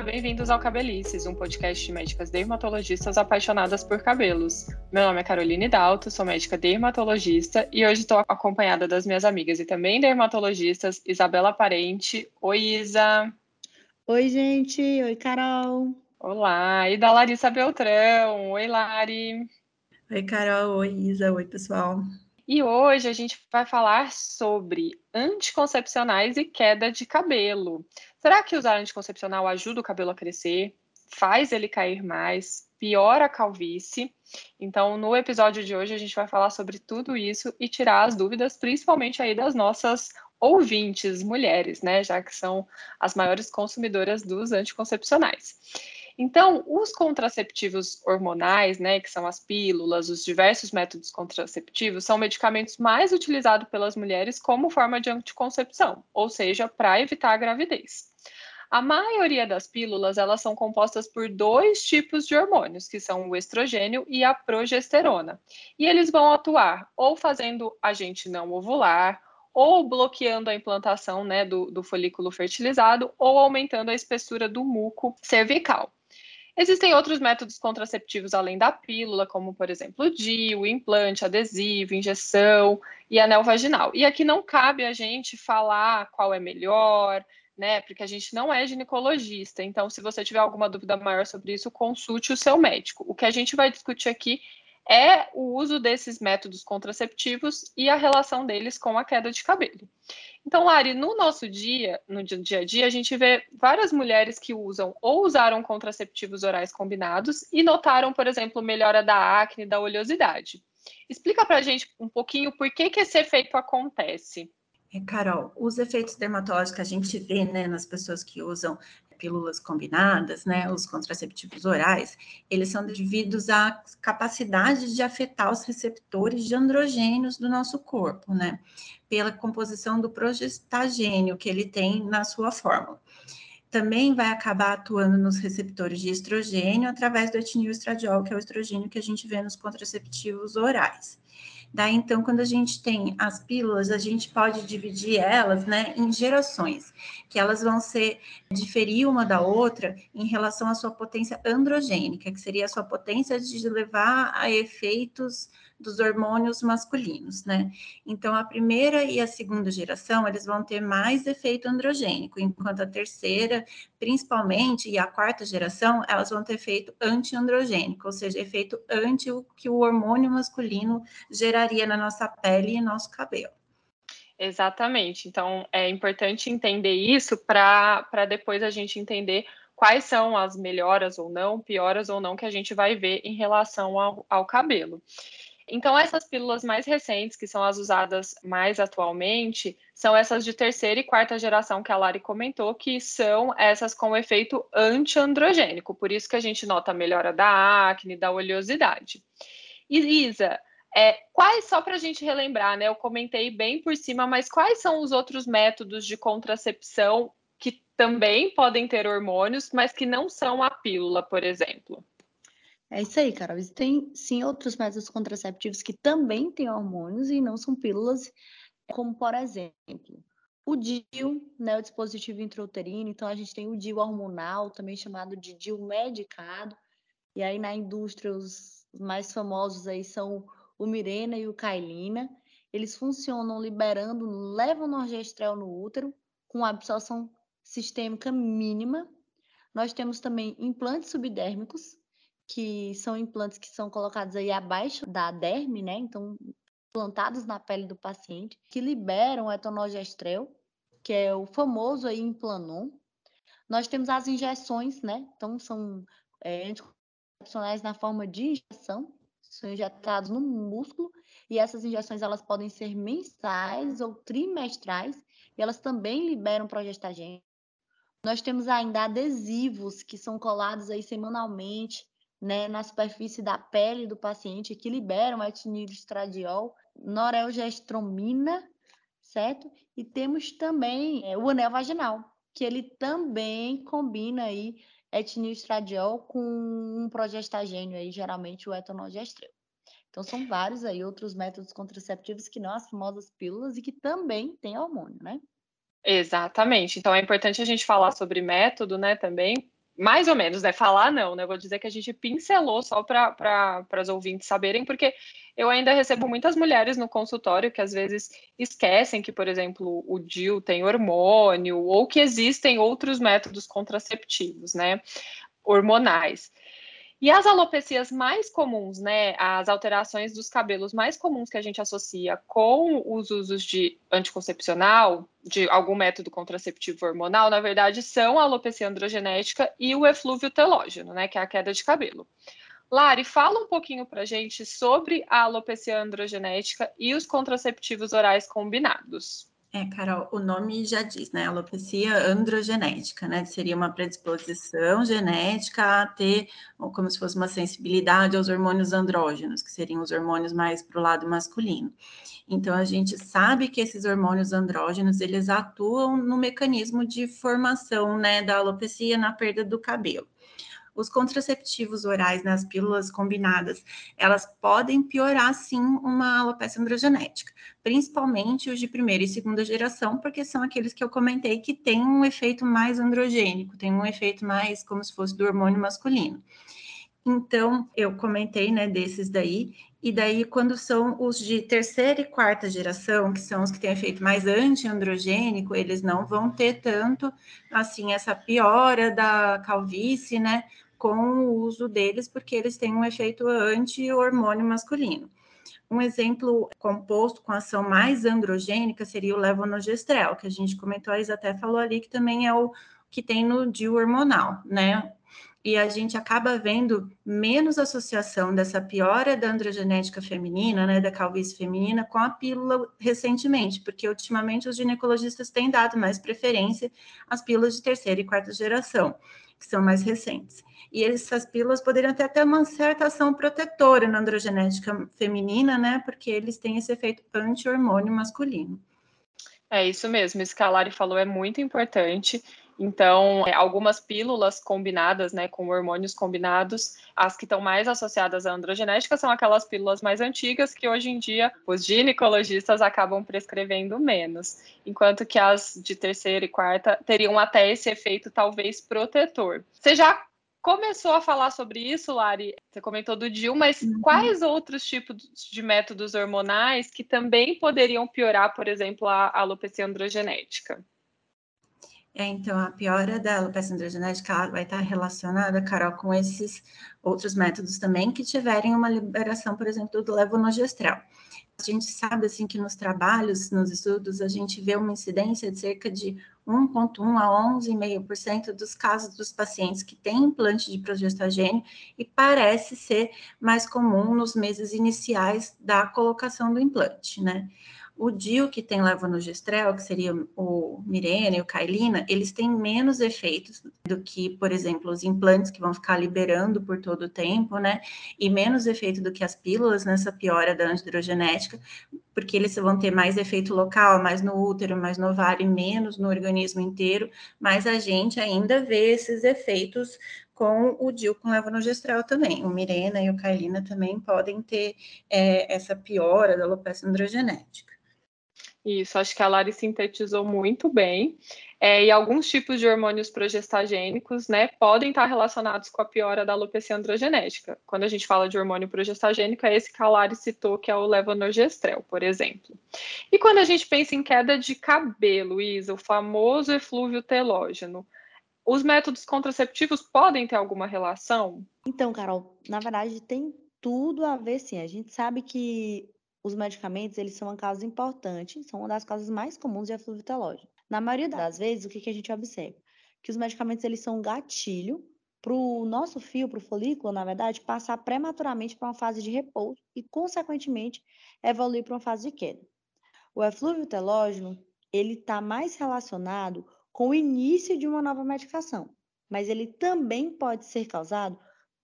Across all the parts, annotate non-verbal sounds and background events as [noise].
Olá, bem-vindos ao Cabelices, um podcast de médicas dermatologistas apaixonadas por cabelos. Meu nome é Caroline Dalto, sou médica dermatologista e hoje estou acompanhada das minhas amigas e também dermatologistas, Isabela Parente. Oi, Isa. Oi, gente. Oi, Carol. Olá, e da Larissa Beltrão. Oi, Lari. Oi, Carol. Oi, Isa. Oi, pessoal. E hoje a gente vai falar sobre anticoncepcionais e queda de cabelo. Será que usar anticoncepcional ajuda o cabelo a crescer? Faz ele cair mais? Piora a calvície? Então, no episódio de hoje, a gente vai falar sobre tudo isso e tirar as dúvidas, principalmente aí das nossas ouvintes, mulheres, né? Já que são as maiores consumidoras dos anticoncepcionais. Então, os contraceptivos hormonais, né, que são as pílulas, os diversos métodos contraceptivos, são medicamentos mais utilizados pelas mulheres como forma de anticoncepção, ou seja, para evitar a gravidez. A maioria das pílulas, elas são compostas por dois tipos de hormônios, que são o estrogênio e a progesterona. E eles vão atuar ou fazendo a gente não ovular, ou bloqueando a implantação né, do, do folículo fertilizado, ou aumentando a espessura do muco cervical. Existem outros métodos contraceptivos além da pílula, como, por exemplo, o DIU, implante, adesivo, injeção e anel vaginal. E aqui não cabe a gente falar qual é melhor, né? Porque a gente não é ginecologista. Então, se você tiver alguma dúvida maior sobre isso, consulte o seu médico. O que a gente vai discutir aqui é o uso desses métodos contraceptivos e a relação deles com a queda de cabelo. Então, Lari, no nosso dia, no dia a dia, a gente vê várias mulheres que usam ou usaram contraceptivos orais combinados e notaram, por exemplo, melhora da acne, da oleosidade. Explica para a gente um pouquinho por que, que esse efeito acontece. É, Carol, os efeitos dermatológicos que a gente vê né, nas pessoas que usam pílulas combinadas, né, os contraceptivos orais, eles são devidos à capacidade de afetar os receptores de androgênios do nosso corpo, né, pela composição do progestagênio que ele tem na sua fórmula. Também vai acabar atuando nos receptores de estrogênio através do etinil estradiol, que é o estrogênio que a gente vê nos contraceptivos orais. Daí, então, quando a gente tem as pílulas, a gente pode dividir elas, né, em gerações, que elas vão ser diferir uma da outra em relação à sua potência androgênica, que seria a sua potência de levar a efeitos dos hormônios masculinos, né? Então, a primeira e a segunda geração, eles vão ter mais efeito androgênico, enquanto a terceira, principalmente, e a quarta geração, elas vão ter efeito antiandrogênico, ou seja, efeito anti o que o hormônio masculino geraria na nossa pele e nosso cabelo. Exatamente. Então, é importante entender isso para depois a gente entender quais são as melhoras ou não, pioras ou não que a gente vai ver em relação ao, ao cabelo. Então, essas pílulas mais recentes, que são as usadas mais atualmente, são essas de terceira e quarta geração que a Lari comentou, que são essas com efeito antiandrogênico. Por isso que a gente nota a melhora da acne, da oleosidade. E Isa, é, quais, só para a gente relembrar, né? Eu comentei bem por cima, mas quais são os outros métodos de contracepção que também podem ter hormônios, mas que não são a pílula, por exemplo? É isso aí, Carol. Existem sim outros métodos contraceptivos que também têm hormônios e não são pílulas, como por exemplo, o DIU, né, o dispositivo intrauterino. Então a gente tem o DIU hormonal, também chamado de DIU medicado. E aí na indústria os mais famosos aí são o Mirena e o Kailina. Eles funcionam liberando, levam norgestrel no útero com absorção sistêmica mínima. Nós temos também implantes subdérmicos, que são implantes que são colocados aí abaixo da derme, né? Então, implantados na pele do paciente, que liberam o etonogestrel, que é o famoso aí implanon. Nós temos as injeções, né? Então, são é, anticoncepcionais na forma de injeção, são injetados no músculo, e essas injeções elas podem ser mensais ou trimestrais, e elas também liberam progestagênio. Nós temos ainda adesivos que são colados aí semanalmente né, na superfície da pele do paciente que liberam etinilostradiol, norelgestromina, certo? E temos também é, o anel vaginal, que ele também combina aí etinilostradiol com um progestagênio aí, geralmente o etonogestrel. Então são vários aí outros métodos contraceptivos que não as famosas pílulas e que também têm hormônio, né? Exatamente. Então é importante a gente falar sobre método, né, também, mais ou menos, né? Falar não, né? vou dizer que a gente pincelou só para as ouvintes saberem, porque eu ainda recebo muitas mulheres no consultório que às vezes esquecem que, por exemplo, o DIU tem hormônio ou que existem outros métodos contraceptivos, né? Hormonais. E as alopecias mais comuns, né, as alterações dos cabelos mais comuns que a gente associa com os usos de anticoncepcional, de algum método contraceptivo hormonal, na verdade, são a alopecia androgenética e o eflúvio telógeno, né, que é a queda de cabelo. Lari, fala um pouquinho para gente sobre a alopecia androgenética e os contraceptivos orais combinados. É, Carol, o nome já diz, né? Alopecia androgenética, né? Seria uma predisposição genética a ter como se fosse uma sensibilidade aos hormônios andrógenos, que seriam os hormônios mais para o lado masculino. Então, a gente sabe que esses hormônios andrógenos, eles atuam no mecanismo de formação, né, da alopecia na perda do cabelo os contraceptivos orais nas pílulas combinadas, elas podem piorar sim uma alopecia androgenética, principalmente os de primeira e segunda geração, porque são aqueles que eu comentei que têm um efeito mais androgênico, tem um efeito mais como se fosse do hormônio masculino. Então, eu comentei, né, desses daí, e daí, quando são os de terceira e quarta geração, que são os que têm efeito mais anti-androgênico, eles não vão ter tanto, assim, essa piora da calvície, né, com o uso deles, porque eles têm um efeito anti-hormônio masculino. Um exemplo composto com ação mais androgênica seria o levonorgestrel, que a gente comentou, a Isa até falou ali, que também é o que tem no DIU hormonal, né? E a gente acaba vendo menos associação dessa piora da androgenética feminina, né, da calvície feminina, com a pílula recentemente, porque ultimamente os ginecologistas têm dado mais preferência às pílulas de terceira e quarta geração, que são mais recentes. E essas pílulas poderiam até ter uma certa ação protetora na androgenética feminina, né, porque eles têm esse efeito anti-hormônio masculino. É isso mesmo, isso que a Lari falou é muito importante. Então, é, algumas pílulas combinadas, né, com hormônios combinados, as que estão mais associadas à androgenética são aquelas pílulas mais antigas que hoje em dia os ginecologistas acabam prescrevendo menos, enquanto que as de terceira e quarta teriam até esse efeito talvez protetor. Você já começou a falar sobre isso, Lari? Você comentou do DIL, mas uhum. quais outros tipos de métodos hormonais que também poderiam piorar, por exemplo, a alopecia androgenética? É, então, a piora da alopecia androgenética vai estar relacionada, Carol, com esses outros métodos também que tiverem uma liberação, por exemplo, do levonorgestrel. A gente sabe, assim, que nos trabalhos, nos estudos, a gente vê uma incidência de cerca de 1,1 a 11,5% dos casos dos pacientes que têm implante de progestagênio e parece ser mais comum nos meses iniciais da colocação do implante, né? O DIL que tem levonorgestrel, que seria o Mirena e o Kailina, eles têm menos efeitos do que, por exemplo, os implantes que vão ficar liberando por todo o tempo, né? E menos efeito do que as pílulas nessa piora da androgenética, porque eles vão ter mais efeito local, mais no útero, mais no ovário menos no organismo inteiro, mas a gente ainda vê esses efeitos com o DIL com levonorgestrel também. O Mirena e o Kailina também podem ter é, essa piora da alopecia androgenética. Isso, acho que a Lari sintetizou muito bem. É, e alguns tipos de hormônios progestagênicos, né, podem estar relacionados com a piora da alopecia androgenética. Quando a gente fala de hormônio progestagênico, é esse que a Lari citou, que é o levonorgestrel, por exemplo. E quando a gente pensa em queda de cabelo, Isa, o famoso eflúvio telógeno, os métodos contraceptivos podem ter alguma relação? Então, Carol, na verdade tem tudo a ver, sim. A gente sabe que os medicamentos, eles são uma causa importante, são uma das causas mais comuns de eflúvio telógeno. Na maioria das vezes, o que, que a gente observa? Que os medicamentos, eles são um gatilho para o nosso fio, para o folículo, na verdade, passar prematuramente para uma fase de repouso e, consequentemente, evoluir para uma fase de queda. O eflúvio telógeno, ele está mais relacionado com o início de uma nova medicação, mas ele também pode ser causado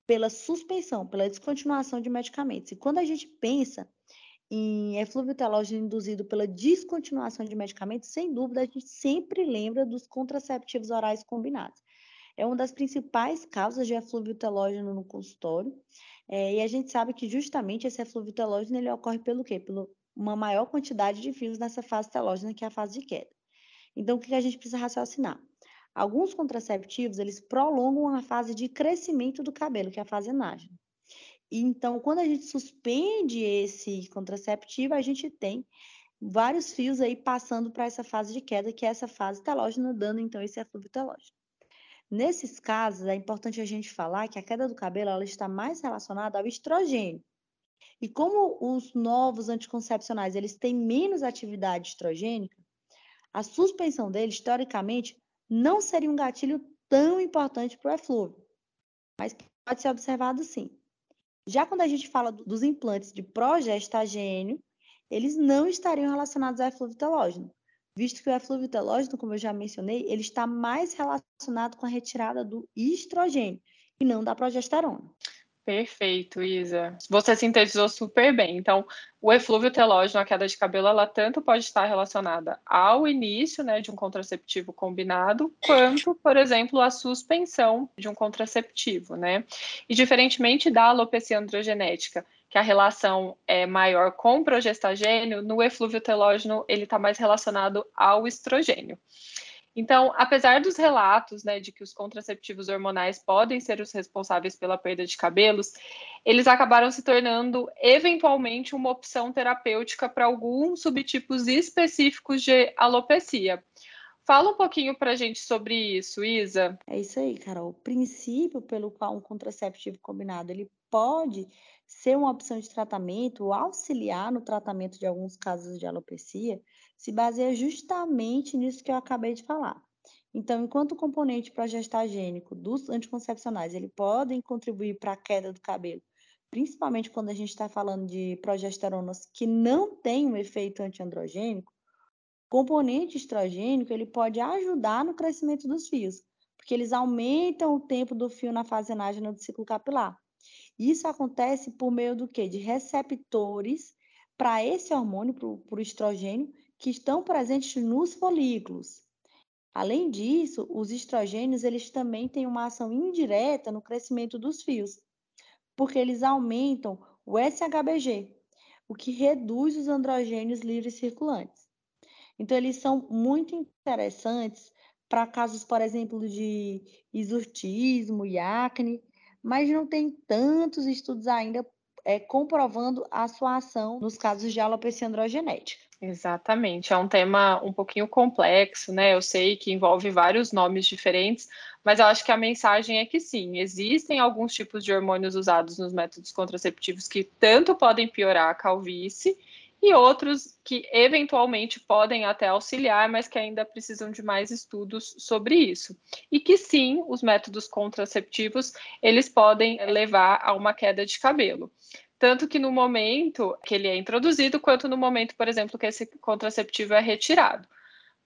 pela suspensão, pela descontinuação de medicamentos. E quando a gente pensa em eflúvio telógeno induzido pela descontinuação de medicamentos, sem dúvida, a gente sempre lembra dos contraceptivos orais combinados. É uma das principais causas de eflúvio telógeno no consultório, é, e a gente sabe que justamente esse eflúvio telógeno ele ocorre pelo quê? Pelo uma maior quantidade de fios nessa fase telógena, que é a fase de queda. Então, o que a gente precisa raciocinar? Alguns contraceptivos, eles prolongam a fase de crescimento do cabelo, que é a fase anágena. Então, quando a gente suspende esse contraceptivo, a gente tem vários fios aí passando para essa fase de queda, que é essa fase telógena, dando então esse eflúvio telógeno. Nesses casos, é importante a gente falar que a queda do cabelo ela está mais relacionada ao estrogênio. E como os novos anticoncepcionais eles têm menos atividade estrogênica, a suspensão deles, teoricamente, não seria um gatilho tão importante para o eflúvio, mas pode ser observado sim. Já quando a gente fala dos implantes de progestagênio, eles não estariam relacionados ao eflúvio telógeno, visto que o eflúvio telógeno, como eu já mencionei, ele está mais relacionado com a retirada do estrogênio e não da progesterona. Perfeito, Isa. Você sintetizou super bem. Então, o eflúvio telógeno, a queda de cabelo, ela tanto pode estar relacionada ao início né, de um contraceptivo combinado, quanto, por exemplo, a suspensão de um contraceptivo, né? E diferentemente da alopecia androgenética, que a relação é maior com progestagênio, no eflúvio telógeno ele está mais relacionado ao estrogênio. Então, apesar dos relatos né, de que os contraceptivos hormonais podem ser os responsáveis pela perda de cabelos, eles acabaram se tornando eventualmente uma opção terapêutica para alguns subtipos específicos de alopecia. Fala um pouquinho para a gente sobre isso, Isa. É isso aí, Carol. O princípio pelo qual um contraceptivo combinado ele pode ser uma opção de tratamento auxiliar no tratamento de alguns casos de alopecia se baseia justamente nisso que eu acabei de falar. Então, enquanto o componente progestagênico dos anticoncepcionais ele podem contribuir para a queda do cabelo, principalmente quando a gente está falando de progesteronas que não têm um efeito antiandrogênico, o componente estrogênico ele pode ajudar no crescimento dos fios, porque eles aumentam o tempo do fio na fase anágena do ciclo capilar. Isso acontece por meio do quê? De receptores para esse hormônio, para o estrogênio, que estão presentes nos folículos. Além disso, os estrogênios eles também têm uma ação indireta no crescimento dos fios, porque eles aumentam o SHBG, o que reduz os androgênios livres circulantes. Então, eles são muito interessantes para casos, por exemplo, de exurtismo e acne, mas não tem tantos estudos ainda é, comprovando a sua ação nos casos de alopecia androgenética. Exatamente, é um tema um pouquinho complexo, né? Eu sei que envolve vários nomes diferentes, mas eu acho que a mensagem é que sim, existem alguns tipos de hormônios usados nos métodos contraceptivos que tanto podem piorar a calvície e outros que eventualmente podem até auxiliar, mas que ainda precisam de mais estudos sobre isso. E que sim, os métodos contraceptivos, eles podem levar a uma queda de cabelo. Tanto que no momento que ele é introduzido, quanto no momento, por exemplo, que esse contraceptivo é retirado.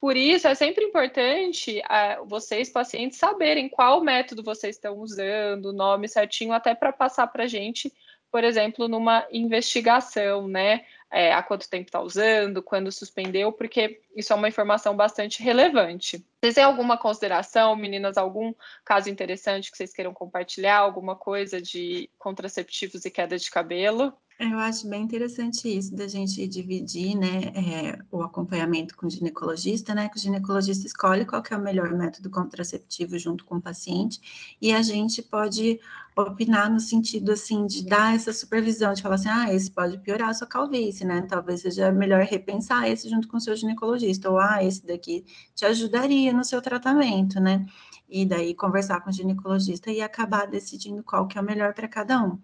Por isso, é sempre importante uh, vocês, pacientes, saberem qual método vocês estão usando, o nome certinho, até para passar para a gente, por exemplo, numa investigação, né? É, há quanto tempo está usando, quando suspendeu, porque isso é uma informação bastante relevante. Vocês têm alguma consideração, meninas, algum caso interessante que vocês queiram compartilhar, alguma coisa de contraceptivos e queda de cabelo? Eu acho bem interessante isso da gente dividir, né, é, o acompanhamento com o ginecologista, né, que o ginecologista escolhe qual é o melhor método contraceptivo junto com o paciente e a gente pode opinar no sentido, assim, de dar essa supervisão, de falar assim, ah, esse pode piorar a sua calvície, né, talvez seja melhor repensar esse junto com o seu ginecologista, ou ah, esse daqui te ajudaria no seu tratamento, né, e daí conversar com o ginecologista e acabar decidindo qual que é o melhor para cada um.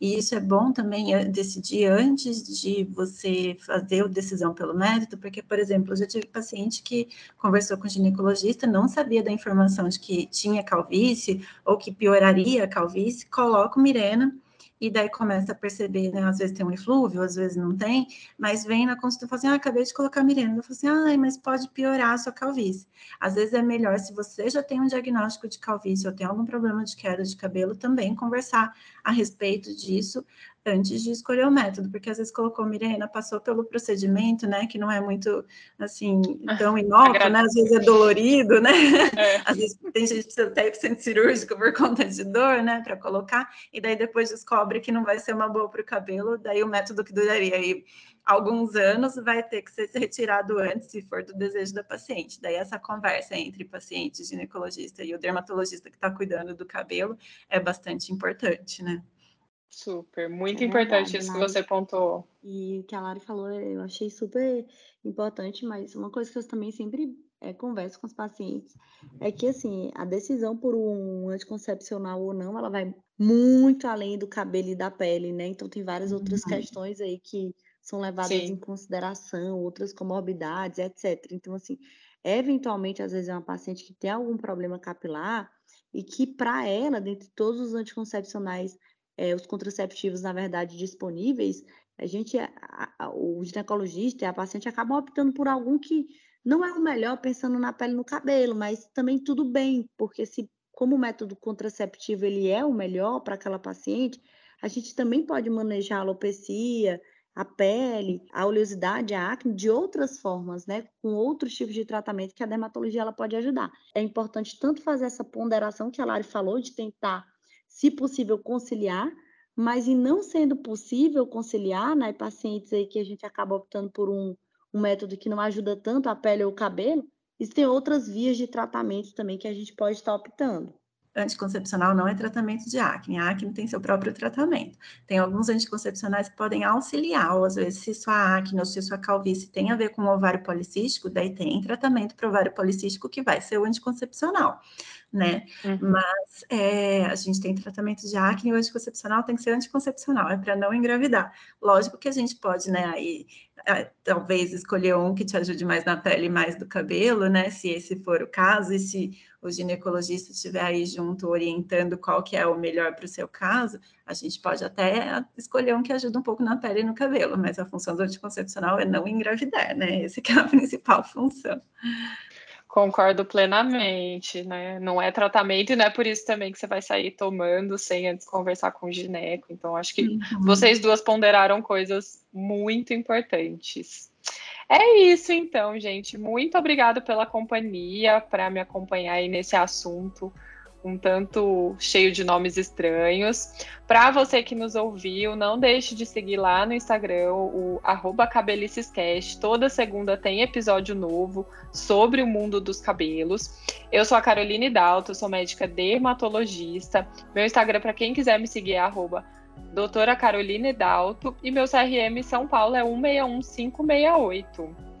E isso é bom também é, decidir antes de você fazer a decisão pelo método, porque, por exemplo, eu já tive paciente que conversou com o ginecologista, não sabia da informação de que tinha calvície ou que pioraria a calvície, coloca o Mirena e daí começa a perceber, né? Às vezes tem um eflúvio, às vezes não tem, mas vem na consulta e fala assim: ah, acabei de colocar mirena. Eu falo assim: ah, mas pode piorar a sua calvície. Às vezes é melhor, se você já tem um diagnóstico de calvície ou tem algum problema de queda de cabelo, também conversar a respeito disso antes de escolher o método, porque às vezes colocou Mirena, passou pelo procedimento, né, que não é muito, assim, tão inócuo, né, às vezes é dolorido, né, é. [laughs] às vezes tem gente que precisa até ir centro cirúrgico por conta de dor, né, para colocar, e daí depois descobre que não vai ser uma boa para o cabelo, daí o método que duraria aí alguns anos vai ter que ser retirado antes, se for do desejo da paciente. Daí essa conversa entre paciente, ginecologista e o dermatologista que está cuidando do cabelo é bastante importante, né? Super, muito é importante verdade, isso que você pontuou. E o que a Lari falou, eu achei super importante, mas uma coisa que eu também sempre é, converso com os pacientes é que, assim, a decisão por um anticoncepcional ou não, ela vai muito além do cabelo e da pele, né? Então, tem várias outras uhum. questões aí que são levadas Sim. em consideração, outras comorbidades, etc. Então, assim, eventualmente, às vezes, é uma paciente que tem algum problema capilar e que, para ela, dentre todos os anticoncepcionais é, os contraceptivos, na verdade, disponíveis, a gente, a, a, o ginecologista e a paciente acabam optando por algum que não é o melhor pensando na pele e no cabelo, mas também tudo bem, porque se como o método contraceptivo ele é o melhor para aquela paciente, a gente também pode manejar a alopecia, a pele, a oleosidade, a acne de outras formas, né, com outros tipos de tratamento que a dermatologia ela pode ajudar. É importante tanto fazer essa ponderação que a Lari falou de tentar se possível, conciliar, mas em não sendo possível conciliar, né, pacientes aí que a gente acaba optando por um, um método que não ajuda tanto a pele ou o cabelo, existem outras vias de tratamento também que a gente pode estar optando anticoncepcional não é tratamento de acne. A acne tem seu próprio tratamento. Tem alguns anticoncepcionais que podem auxiliar, ou às vezes, se sua acne ou se sua calvície tem a ver com o ovário policístico, daí tem tratamento para o ovário policístico que vai ser o anticoncepcional, né? Uhum. Mas é, a gente tem tratamento de acne o anticoncepcional tem que ser anticoncepcional, é para não engravidar. Lógico que a gente pode, né, aí é, talvez escolher um que te ajude mais na pele e mais do cabelo, né? Se esse for o caso, e se o ginecologista estiver aí junto orientando qual que é o melhor para o seu caso, a gente pode até escolher um que ajuda um pouco na pele e no cabelo, mas a função do anticoncepcional é não engravidar, né? Essa que é a [laughs] principal função. Concordo plenamente, né? Não é tratamento e não é por isso também que você vai sair tomando sem antes conversar com o gineco. Então, acho que uhum. vocês duas ponderaram coisas muito importantes. É isso, então, gente. Muito obrigada pela companhia, para me acompanhar aí nesse assunto um tanto cheio de nomes estranhos. Para você que nos ouviu, não deixe de seguir lá no Instagram o cabelicescast. Toda segunda tem episódio novo sobre o mundo dos cabelos. Eu sou a Caroline Dalto, sou médica dermatologista. Meu Instagram, para quem quiser me seguir, é arroba doutora Caroline Dalto. E meu CRM São Paulo é 161568.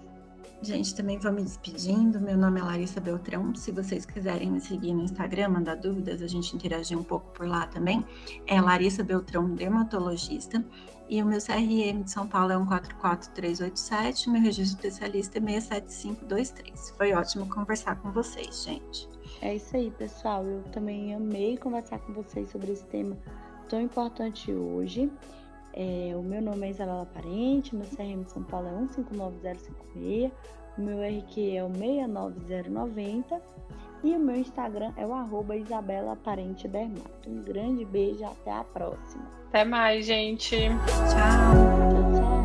Gente, também vou me despedindo. Meu nome é Larissa Beltrão. Se vocês quiserem me seguir no Instagram, mandar dúvidas, a gente interagir um pouco por lá também. É Larissa Beltrão, dermatologista. E o meu CRM de São Paulo é 144387. Meu registro especialista é 67523. Foi ótimo conversar com vocês, gente. É isso aí, pessoal. Eu também amei conversar com vocês sobre esse tema tão importante hoje. É, o meu nome é Isabela Parente, meu CRM de São Paulo é 159056, o meu RQ é o 69090 e o meu Instagram é o arroba Isabela Parente Dermato. Um grande beijo, até a próxima. Até mais, gente. Tchau. Tchau, tchau.